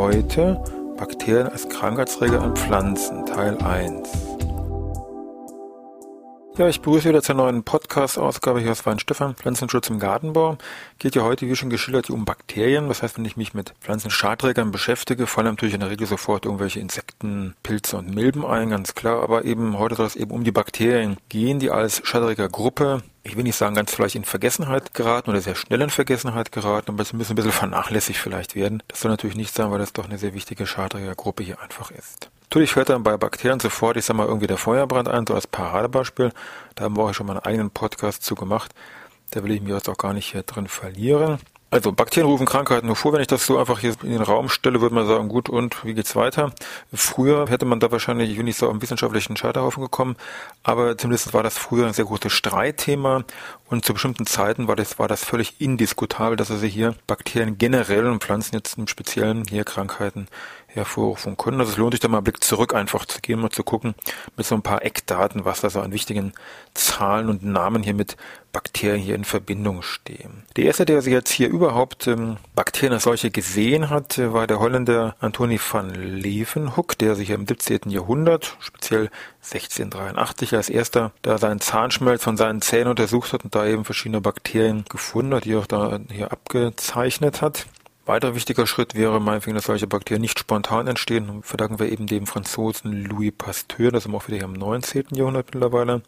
Heute Bakterien als Krankheitsträger an Pflanzen, Teil 1. Ja, ich begrüße wieder zur neuen Podcast-Ausgabe hier aus Weinstefan, Pflanzenschutz im Gartenbau. Geht ja heute, wie schon geschildert, um Bakterien. Das heißt, wenn ich mich mit Pflanzenschadträgern beschäftige, fallen natürlich in der Regel sofort irgendwelche Insekten, Pilze und Milben ein, ganz klar. Aber eben heute soll es eben um die Bakterien gehen, die als Schadträgergruppe ich will nicht sagen, ganz vielleicht in Vergessenheit geraten oder sehr schnell in Vergessenheit geraten, aber es müssen ein bisschen vernachlässigt vielleicht werden. Das soll natürlich nicht sein, weil das doch eine sehr wichtige Schadträgergruppe hier einfach ist. Natürlich fällt dann bei Bakterien sofort, ich sag mal, irgendwie der Feuerbrand ein, so als Paradebeispiel. Da haben wir auch schon mal einen eigenen Podcast zu gemacht. Da will ich mich jetzt auch gar nicht hier drin verlieren. Also Bakterien rufen Krankheiten nur vor. Wenn ich das so einfach hier in den Raum stelle, würde man sagen, gut, und wie geht's weiter? Früher hätte man da wahrscheinlich, nicht so am wissenschaftlichen Scheiterhaufen gekommen, aber zumindest war das früher ein sehr großes Streitthema und zu bestimmten Zeiten war das, war das völlig indiskutabel, dass also hier Bakterien generell und Pflanzen jetzt im Speziellen hier Krankheiten hervorrufen können. Also es lohnt sich da mal einen Blick zurück einfach zu gehen und zu gucken mit so ein paar Eckdaten, was da so an wichtigen Zahlen und Namen hier mit Bakterien hier in Verbindung stehen. Der erste, der sich jetzt hier überhaupt ähm, Bakterien als solche gesehen hat, war der Holländer Antoni van Leeuwenhoek, der sich im 17. Jahrhundert, speziell 1683 als erster, da seinen Zahnschmelz von seinen Zähnen untersucht hat und da eben verschiedene Bakterien gefunden hat, die auch da hier abgezeichnet hat. Weiterer wichtiger Schritt wäre meinetwegen, dass solche Bakterien nicht spontan entstehen. Verdanken wir eben dem Franzosen Louis Pasteur, das ist auch wieder hier im 19. Jahrhundert mittlerweile.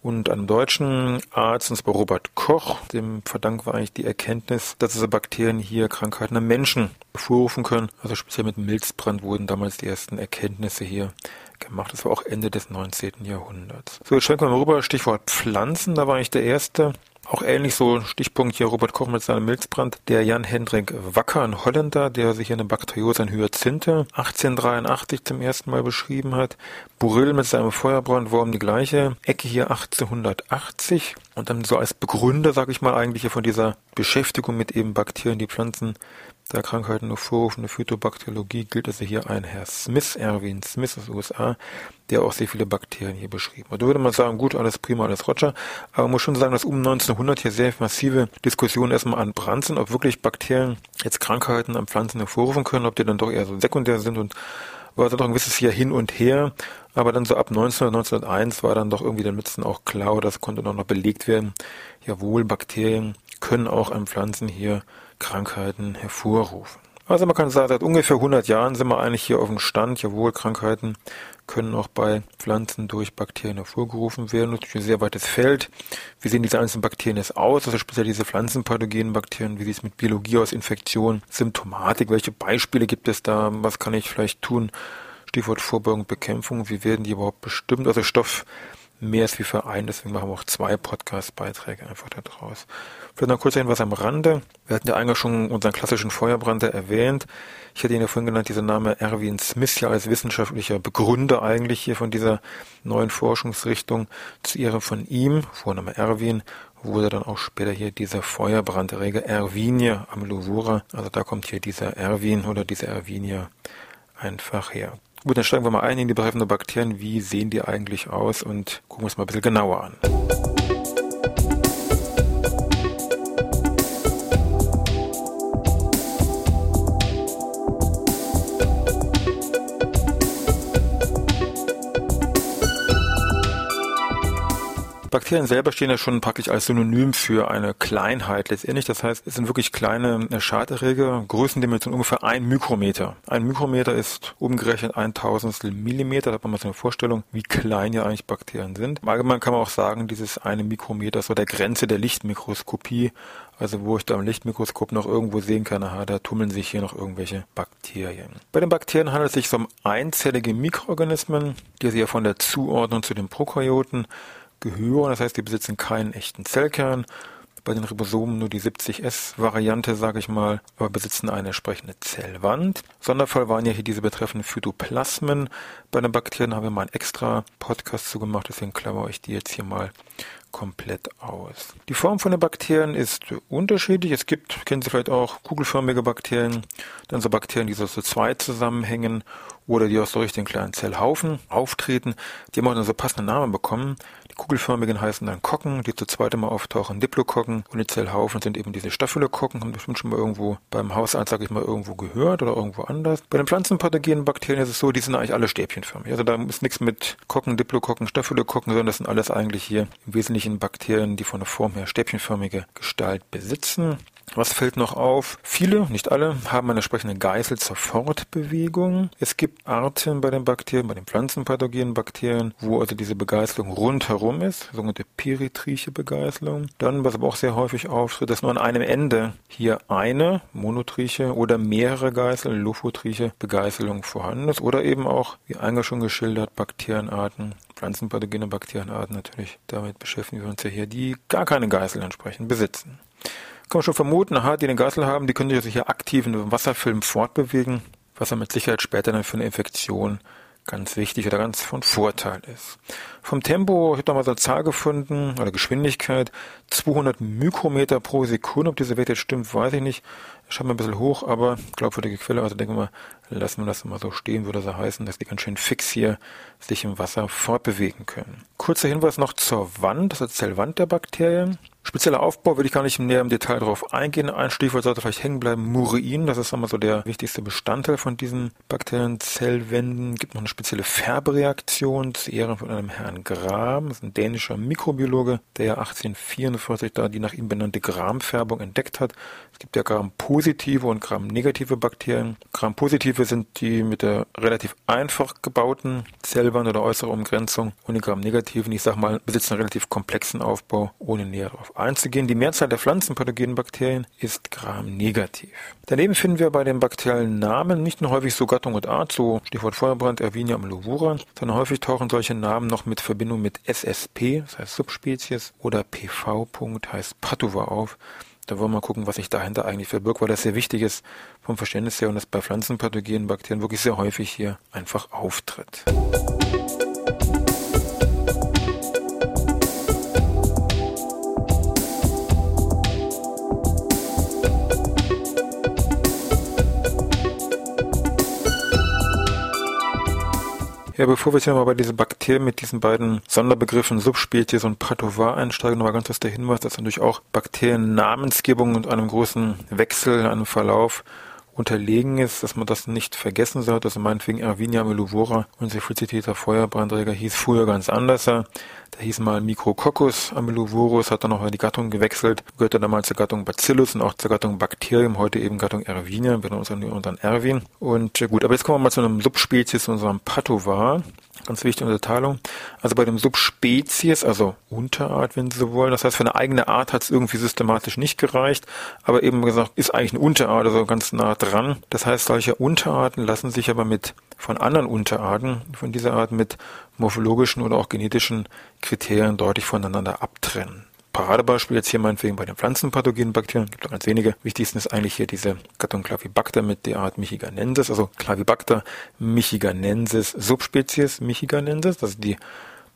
Und einem deutschen Arzt, und zwar Robert Koch, dem verdanken wir eigentlich die Erkenntnis, dass diese Bakterien hier Krankheiten am Menschen hervorrufen können. Also speziell mit Milzbrand wurden damals die ersten Erkenntnisse hier gemacht. Das war auch Ende des 19. Jahrhunderts. So, jetzt schwenken wir mal rüber, Stichwort Pflanzen. Da war ich der Erste, auch ähnlich so Stichpunkt hier Robert Koch mit seinem Milzbrand. Der Jan Hendrik Wacker, ein Holländer, der sich eine Bakteriose an Hyazinthe 1883 zum ersten Mal beschrieben hat. Burill mit seinem Feuerbrandwurm die gleiche Ecke hier 1880. Und dann so als Begründer, sage ich mal, eigentlich hier von dieser Beschäftigung mit eben Bakterien, die Pflanzen der Krankheiten nur vorrufende Phytobakteriologie gilt also hier ein Herr Smith, Erwin Smith aus USA, der auch sehr viele Bakterien hier beschrieben hat. Da würde man sagen, gut, alles prima, alles Roger, aber man muss schon sagen, dass um 1900 hier sehr massive Diskussionen erstmal an Brand sind, ob wirklich Bakterien jetzt Krankheiten an Pflanzen hervorrufen können, ob die dann doch eher so sekundär sind und war dann doch ein gewisses hier hin und her, aber dann so ab 1900, 1901 war dann doch irgendwie der Nutzen auch klar, das konnte dann noch belegt werden. Jawohl, Bakterien können auch an Pflanzen hier Krankheiten hervorrufen. Also man kann sagen, seit ungefähr 100 Jahren sind wir eigentlich hier auf dem Stand. Jawohl, Krankheiten können auch bei Pflanzen durch Bakterien hervorgerufen werden. Natürlich ein sehr weites Feld. Wie sehen diese einzelnen Bakterien jetzt aus? Also speziell diese pflanzenpathogenen Bakterien. Wie sieht es mit Biologie aus, Infektion, Symptomatik? Welche Beispiele gibt es da? Was kann ich vielleicht tun? Stichwort Vorbeugung, Bekämpfung. Wie werden die überhaupt bestimmt? Also Stoff mehr ist wie Verein, deswegen machen wir auch zwei Podcast-Beiträge einfach da draus. Vielleicht noch kurz etwas am Rande. Wir hatten ja eigentlich schon unseren klassischen Feuerbrand erwähnt. Ich hatte ihn ja vorhin genannt, dieser Name Erwin Smith ja als wissenschaftlicher Begründer eigentlich hier von dieser neuen Forschungsrichtung zu ihrem von ihm, Vorname Erwin, wurde dann auch später hier dieser Feuerbrandreger Erwinie am Louvura. Also da kommt hier dieser Erwin oder dieser Erwinie einfach her. Gut, dann steigen wir mal ein in die betreffenden Bakterien. Wie sehen die eigentlich aus und gucken wir uns mal ein bisschen genauer an. Bakterien selber stehen ja schon praktisch als Synonym für eine Kleinheit letztendlich. Das heißt, es sind wirklich kleine äh, Schaderreger, Größendimension ungefähr ein Mikrometer. Ein Mikrometer ist umgerechnet ein Tausendstel Millimeter. Da hat man mal so eine Vorstellung, wie klein ja eigentlich Bakterien sind. Im Allgemeinen kann man auch sagen, dieses eine Mikrometer ist so der Grenze der Lichtmikroskopie. Also wo ich da im Lichtmikroskop noch irgendwo sehen kann, aha, da tummeln sich hier noch irgendwelche Bakterien. Bei den Bakterien handelt es sich um einzellige Mikroorganismen, die sich ja von der Zuordnung zu den Prokaryoten gehören. Das heißt, die besitzen keinen echten Zellkern, bei den Ribosomen nur die 70S-Variante, sage ich mal, aber besitzen eine entsprechende Zellwand. Sonderfall waren ja hier diese betreffenden Phytoplasmen. Bei den Bakterien haben wir mal einen extra Podcast zu gemacht, deswegen klammere ich die jetzt hier mal komplett aus. Die Form von den Bakterien ist unterschiedlich. Es gibt, kennen Sie vielleicht auch, kugelförmige Bakterien, dann so Bakterien, die so zu zweit zusammenhängen oder die aus so richtigen kleinen Zellhaufen auftreten. Die haben auch dann so passende Namen bekommen. Kugelförmigen heißen dann Kocken, die zu zweit immer auftauchen, Diplokokken und die Zellhaufen sind eben diese Staphylokokken, haben bestimmt schon mal irgendwo beim Hausarzt, sage ich mal, irgendwo gehört oder irgendwo anders. Bei den pflanzenpathogenen Bakterien ist es so, die sind eigentlich alle stäbchenförmig. Also da ist nichts mit Kokken, Diplokokken, Staphylokokken, sondern das sind alles eigentlich hier im Wesentlichen Bakterien, die von der Form her stäbchenförmige Gestalt besitzen. Was fällt noch auf? Viele, nicht alle, haben eine entsprechende Geißel zur Fortbewegung. Es gibt Arten bei den Bakterien, bei den pflanzenpathogenen Bakterien, wo also diese Begeißelung rundherum ist, sogenannte peritriche Begeißelung. Dann, was aber auch sehr häufig auftritt, dass nur an einem Ende hier eine monotriche oder mehrere Geißel, lophotriche Begeißelung vorhanden ist oder eben auch, wie eingangs schon geschildert, Bakterienarten, pflanzenpathogene Bakterienarten natürlich. Damit beschäftigen wir uns ja hier, die gar keine Geißel entsprechend besitzen kann man schon vermuten, aha, die den Geißel haben, die können sich hier aktiv in einem Wasserfilm fortbewegen, was dann mit Sicherheit später dann für eine Infektion ganz wichtig oder ganz von Vorteil ist. Vom Tempo, ich habe da mal so eine Zahl gefunden, oder Geschwindigkeit, 200 Mikrometer pro Sekunde. Ob diese Wert jetzt stimmt, weiß ich nicht. Schaut mal ein bisschen hoch, aber glaubwürdige Quelle, also denke mal, lassen wir das mal so stehen, würde das heißen, dass die ganz schön fix hier sich im Wasser fortbewegen können. Kurzer Hinweis noch zur Wand, das ist die Zellwand der Bakterien. Spezieller Aufbau würde ich gar nicht näher im Detail darauf eingehen. Ein Stichwort sollte vielleicht hängen bleiben. Murein, das ist einmal so der wichtigste Bestandteil von diesen Bakterienzellwänden. Gibt noch eine spezielle Färbereaktion zu Ehren von einem Herrn Gram. Das ist ein dänischer Mikrobiologe, der 1844 da die nach ihm benannte Gramfärbung entdeckt hat. Es gibt ja Gram-positive und Gram-negative Bakterien. Gram-positive sind die mit der relativ einfach gebauten Zellwand oder äußere Umgrenzung und die Gram-negativen, ich sag mal, besitzen einen relativ komplexen Aufbau, ohne näher darauf einzugehen. Die Mehrzahl der pflanzenpathogenen Bakterien ist Gram-negativ. Daneben finden wir bei den bakteriellen Namen nicht nur häufig so Gattung und Art, so Stichwort Feuerbrand, Erwinia und Lovura, sondern häufig tauchen solche Namen noch mit Verbindung mit SSP, das heißt Subspezies, oder PV. heißt Patova auf. Da wollen wir mal gucken, was sich dahinter eigentlich verbirgt, weil das sehr wichtig ist vom Verständnis her und das bei pflanzenpathogenen Bakterien wirklich sehr häufig hier einfach auftritt. Ja, bevor wir jetzt mal bei diesen Bakterien mit diesen beiden Sonderbegriffen Subspezies und Patovar einsteigen, nochmal ganz kurz der Hinweis, dass natürlich auch Bakteriennamensgebung und einem großen Wechsel, einem Verlauf unterlegen ist, dass man das nicht vergessen sollte. Also meinetwegen Ervinia meluvora, unser Friziteta Feuerbrandträger, hieß früher ganz anders. Der hieß mal Micrococcus amelovorus, hat dann noch die Gattung gewechselt, gehörte damals zur Gattung Bacillus und auch zur Gattung Bakterium, heute eben Gattung Ervinia, wir uns unseren Erwin. Und äh, gut, aber jetzt kommen wir mal zu einem Subspezies, unserem Patovar. Ganz wichtige Unterteilung. Also bei dem Subspezies, also Unterart, wenn Sie so wollen, das heißt, für eine eigene Art hat es irgendwie systematisch nicht gereicht, aber eben gesagt, ist eigentlich eine Unterart, also ganz nah dran. Das heißt, solche Unterarten lassen sich aber mit von anderen Unterarten von dieser Art mit morphologischen oder auch genetischen Kriterien deutlich voneinander abtrennen. Paradebeispiel jetzt hier meinetwegen bei den pflanzenpathogenen Bakterien, gibt auch ganz wenige. Wichtigsten ist eigentlich hier diese Gattung Clavibacter mit der Art Michiganensis, also Clavibacter michiganensis Subspezies Michiganensis, das ist die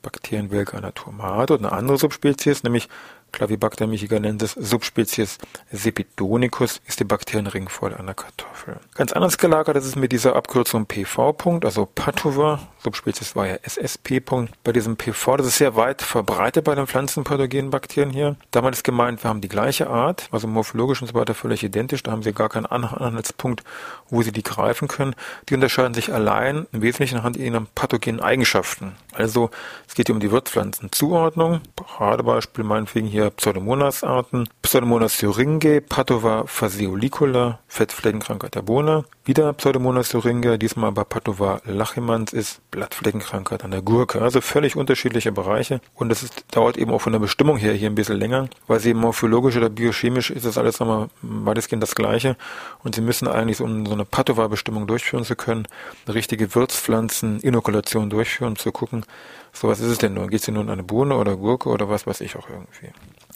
Bakterienwelke Naturmate und eine andere Subspezies, nämlich Clavibacter michiganensis Subspezies Sepidonicus ist die Bakterienringvoll einer Kartoffel. Ganz anders gelagert ist es mit dieser Abkürzung PV. also Patova, Subspezies war ja SSP. Bei diesem PV, das ist sehr weit verbreitet bei den pflanzenpathogenen Bakterien hier. Damals ist gemeint, wir haben die gleiche Art, also morphologisch und so weiter völlig identisch. Da haben sie gar keinen Anhaltspunkt, wo sie die greifen können. Die unterscheiden sich allein im Wesentlichen anhand ihrer pathogenen Eigenschaften. Also es geht hier um die Wirtspflanzenzuordnung. Paradebeispiel meinetwegen hier hier Pseudomonas-Arten. Pseudomonas syringae, Patova fasciolicola, Fettfleckenkrankheit der Bohne. Wieder Pseudomonas syringae, diesmal bei Patova lachemans ist Blattfleckenkrankheit an der Gurke. Also völlig unterschiedliche Bereiche. Und es dauert eben auch von der Bestimmung her hier ein bisschen länger, weil sie morphologisch oder biochemisch ist das alles nochmal weitestgehend das Gleiche. Und sie müssen eigentlich, um so eine Patova-Bestimmung durchführen zu können, eine richtige Wirtspflanzen-Inokulation durchführen, um zu gucken, so was ist es denn nun? Geht es denn nun an eine Bohne oder Gurke oder was weiß ich auch irgendwie?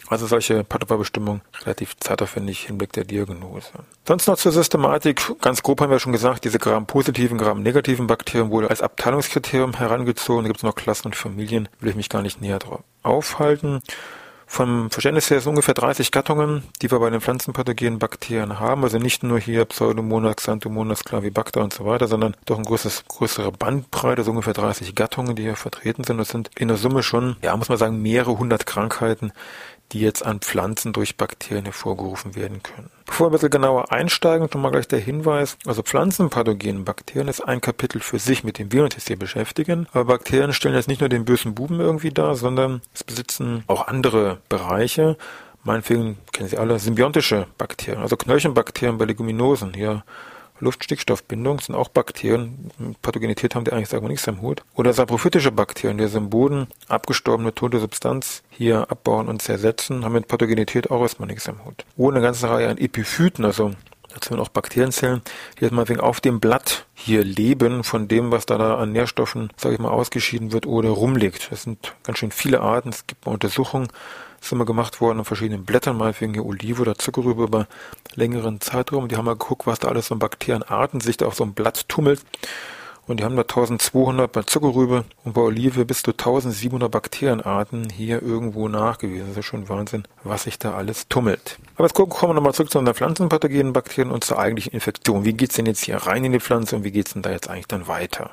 Also solche Pathogenbestimmung relativ zeitaufwendig im Hinblick der Diagnose. Sonst noch zur Systematik. Ganz grob haben wir schon gesagt, diese Gram-positiven, Gram-negativen Bakterien wurde als Abteilungskriterium herangezogen. Da gibt es noch Klassen und Familien, will ich mich gar nicht näher drauf aufhalten. Vom Verständnis her sind ungefähr 30 Gattungen, die wir bei den pflanzenpathogenen Bakterien haben. Also nicht nur hier Pseudomonas, Xanthomonas, Clavibacter und so weiter, sondern doch ein großes, größere Bandbreite, so ungefähr 30 Gattungen, die hier vertreten sind. Das sind in der Summe schon, ja, muss man sagen, mehrere hundert Krankheiten, die jetzt an Pflanzen durch Bakterien hervorgerufen werden können. Bevor wir ein bisschen genauer einsteigen, schon mal gleich der Hinweis, also pflanzenpathogenen Bakterien ist ein Kapitel für sich, mit dem wir uns hier beschäftigen. Aber Bakterien stellen jetzt nicht nur den bösen Buben irgendwie dar, sondern es besitzen auch andere Bereiche. Meinetwegen kennen Sie alle symbiontische Bakterien, also Knöllchenbakterien bei Leguminosen, hier Luftstickstoffbindung sind auch Bakterien. Pathogenität haben die eigentlich sagen wir nichts am Hut. Oder saprophytische Bakterien, die im Boden abgestorbene tote Substanz hier abbauen und zersetzen, haben mit Pathogenität auch erstmal nichts am Hut. Oder eine ganze Reihe an Epiphyten, also dazu sind auch Bakterienzellen, die jetzt mal wegen auf dem Blatt hier leben von dem, was da, da an Nährstoffen, sage ich mal, ausgeschieden wird oder rumliegt. Das sind ganz schön viele Arten. Es gibt mal Untersuchungen, ist immer gemacht worden an verschiedenen Blättern, mal wegen Olive oder Zuckerrübe über längeren Zeitraum. Die haben mal geguckt, was da alles so Bakterienarten sich da auf so einem Blatt tummelt. Und die haben da 1200 bei Zuckerrübe und bei Olive bis zu 1700 Bakterienarten hier irgendwo nachgewiesen. Das ist schon Wahnsinn, was sich da alles tummelt. Aber jetzt kommen wir nochmal zurück zu unseren pflanzenpathogenen Bakterien und zur eigentlichen Infektion. Wie geht's denn jetzt hier rein in die Pflanze und wie geht's denn da jetzt eigentlich dann weiter?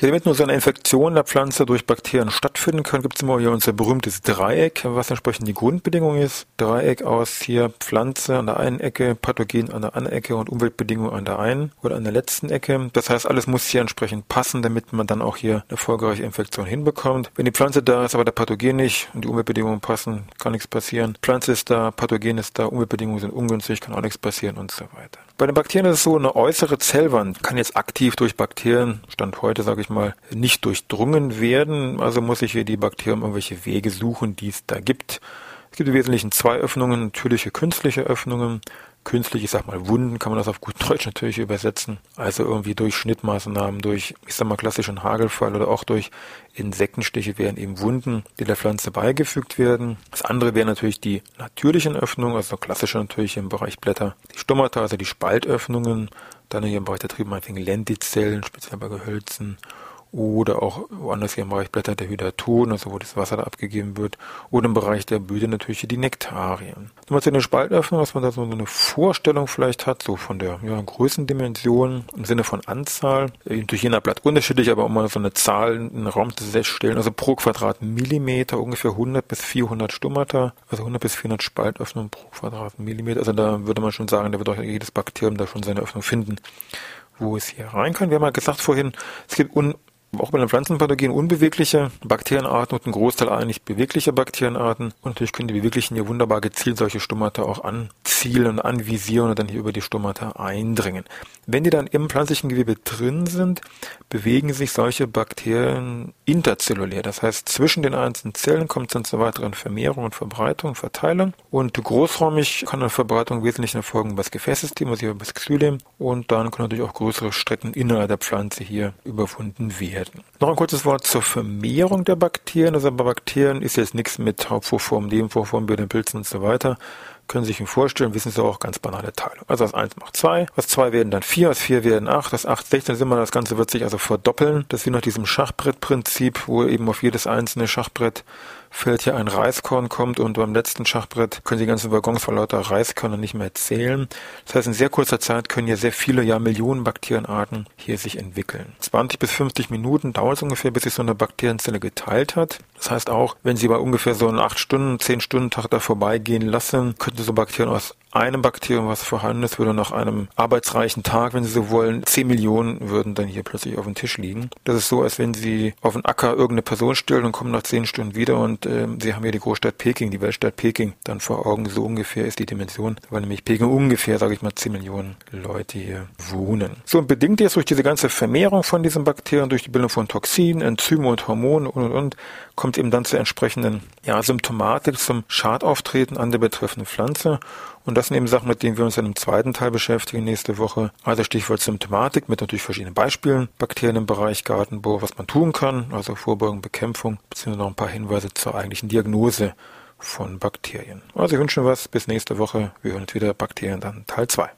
Damit nur so eine Infektion der Pflanze durch Bakterien stattfinden kann, gibt es immer hier unser berühmtes Dreieck, was entsprechend die Grundbedingung ist. Dreieck aus hier Pflanze an der einen Ecke, Pathogen an der anderen Ecke und Umweltbedingungen an der einen oder an der letzten Ecke. Das heißt, alles muss hier entsprechend passen, damit man dann auch hier eine erfolgreiche Infektion hinbekommt. Wenn die Pflanze da ist, aber der Pathogen nicht und die Umweltbedingungen passen, kann nichts passieren. Pflanze ist da, Pathogen ist da, Umweltbedingungen sind ungünstig, kann auch nichts passieren und so weiter. Bei den Bakterien ist es so, eine äußere Zellwand kann jetzt aktiv durch Bakterien, Stand heute sage ich mal, nicht durchdrungen werden. Also muss ich hier die Bakterien irgendwelche Wege suchen, die es da gibt. Es gibt im Wesentlichen zwei Öffnungen, natürliche, künstliche Öffnungen künstlich, ich sag mal Wunden, kann man das auf gut Deutsch natürlich übersetzen. Also irgendwie durch Schnittmaßnahmen, durch, ich sag mal, klassischen Hagelfall oder auch durch Insektenstiche werden eben Wunden, die der Pflanze beigefügt werden. Das andere wären natürlich die natürlichen Öffnungen, also klassische natürlich im Bereich Blätter. Die Stomata, also die Spaltöffnungen, dann hier im Bereich der Triebe meinetwegen Lentizellen, speziell bei Gehölzen oder auch woanders hier im Bereich Blätter der Hydaton, also wo das Wasser da abgegeben wird, oder im Bereich der Blüte natürlich die Nektarien. Nochmal zu den Spaltöffnungen, was man da so eine Vorstellung vielleicht hat, so von der ja, Größendimension im Sinne von Anzahl, durch jener Blatt unterschiedlich, aber um mal so eine Zahl in den Raum zu stellen, also pro Quadratmillimeter ungefähr 100 bis 400 Stomata, also 100 bis 400 Spaltöffnungen pro Quadratmillimeter, also da würde man schon sagen, da wird auch jedes Bakterium da schon seine Öffnung finden wo es hier rein kann. Wir haben ja gesagt vorhin, es gibt un auch bei den Pflanzenpathogen unbewegliche Bakterienarten und ein Großteil eigentlich bewegliche Bakterienarten. Und natürlich können die beweglichen hier wunderbar gezielt solche Stomata auch anzielen und anvisieren und dann hier über die Stomata eindringen. Wenn die dann im pflanzlichen Gewebe drin sind, bewegen sich solche Bakterien interzellulär. Das heißt, zwischen den einzelnen Zellen kommt es dann zur weiteren Vermehrung und Verbreitung, Verteilung. Und großräumig kann eine Verbreitung wesentlich erfolgen über das Gefäßsystem, also über das Xylem. Und dann können natürlich auch größere Strecken innerhalb der Pflanze hier überwunden werden werden. Noch ein kurzes Wort zur Vermehrung der Bakterien. Also bei Bakterien ist jetzt nichts mit Hauptvorform, Nebenvorform, bei den Pilzen und so weiter. Können Sie sich vorstellen, wissen Sie auch ganz banale Teilung. Also aus 1 macht 2, aus 2 werden dann 4, aus 4 werden 8, aus 8 16 sind wir, das Ganze wird sich also verdoppeln. Das wie nach diesem Schachbrettprinzip, wo eben auf jedes einzelne Schachbrett fällt hier ein Reiskorn kommt und beim letzten Schachbrett können die ganzen Waggons vor lauter Reiskörner nicht mehr zählen. Das heißt, in sehr kurzer Zeit können hier sehr viele, ja Millionen Bakterienarten hier sich entwickeln. 20 bis 50 Minuten dauert es ungefähr, bis sich so eine Bakterienzelle geteilt hat. Das heißt auch, wenn Sie bei ungefähr so einen 8 Stunden, 10 Stunden Tag da vorbeigehen lassen, könnten so Bakterien aus einem Bakterium, was vorhanden ist, würde nach einem arbeitsreichen Tag, wenn Sie so wollen, 10 Millionen würden dann hier plötzlich auf dem Tisch liegen. Das ist so, als wenn Sie auf den Acker irgendeine Person stellen und kommen nach 10 Stunden wieder und äh, Sie haben hier die Großstadt Peking, die Weltstadt Peking, dann vor Augen. So ungefähr ist die Dimension, weil nämlich Peking ungefähr, sage ich mal, 10 Millionen Leute hier wohnen. So, und bedingt jetzt durch diese ganze Vermehrung von diesen Bakterien, durch die Bildung von Toxinen, Enzymen und Hormonen und, und, und, kommt eben dann zur entsprechenden ja, Symptomatik, zum Schadauftreten an der betreffenden Pflanze. Und das sind eben Sachen, mit denen wir uns dann im zweiten Teil beschäftigen nächste Woche. Also Stichwort Symptomatik mit natürlich verschiedenen Beispielen, Bakterien im Bereich Gartenbau, was man tun kann, also Vorbeugung, Bekämpfung, beziehungsweise noch ein paar Hinweise zur eigentlichen Diagnose von Bakterien. Also ich wünsche was, bis nächste Woche. Wir hören uns wieder Bakterien dann Teil 2.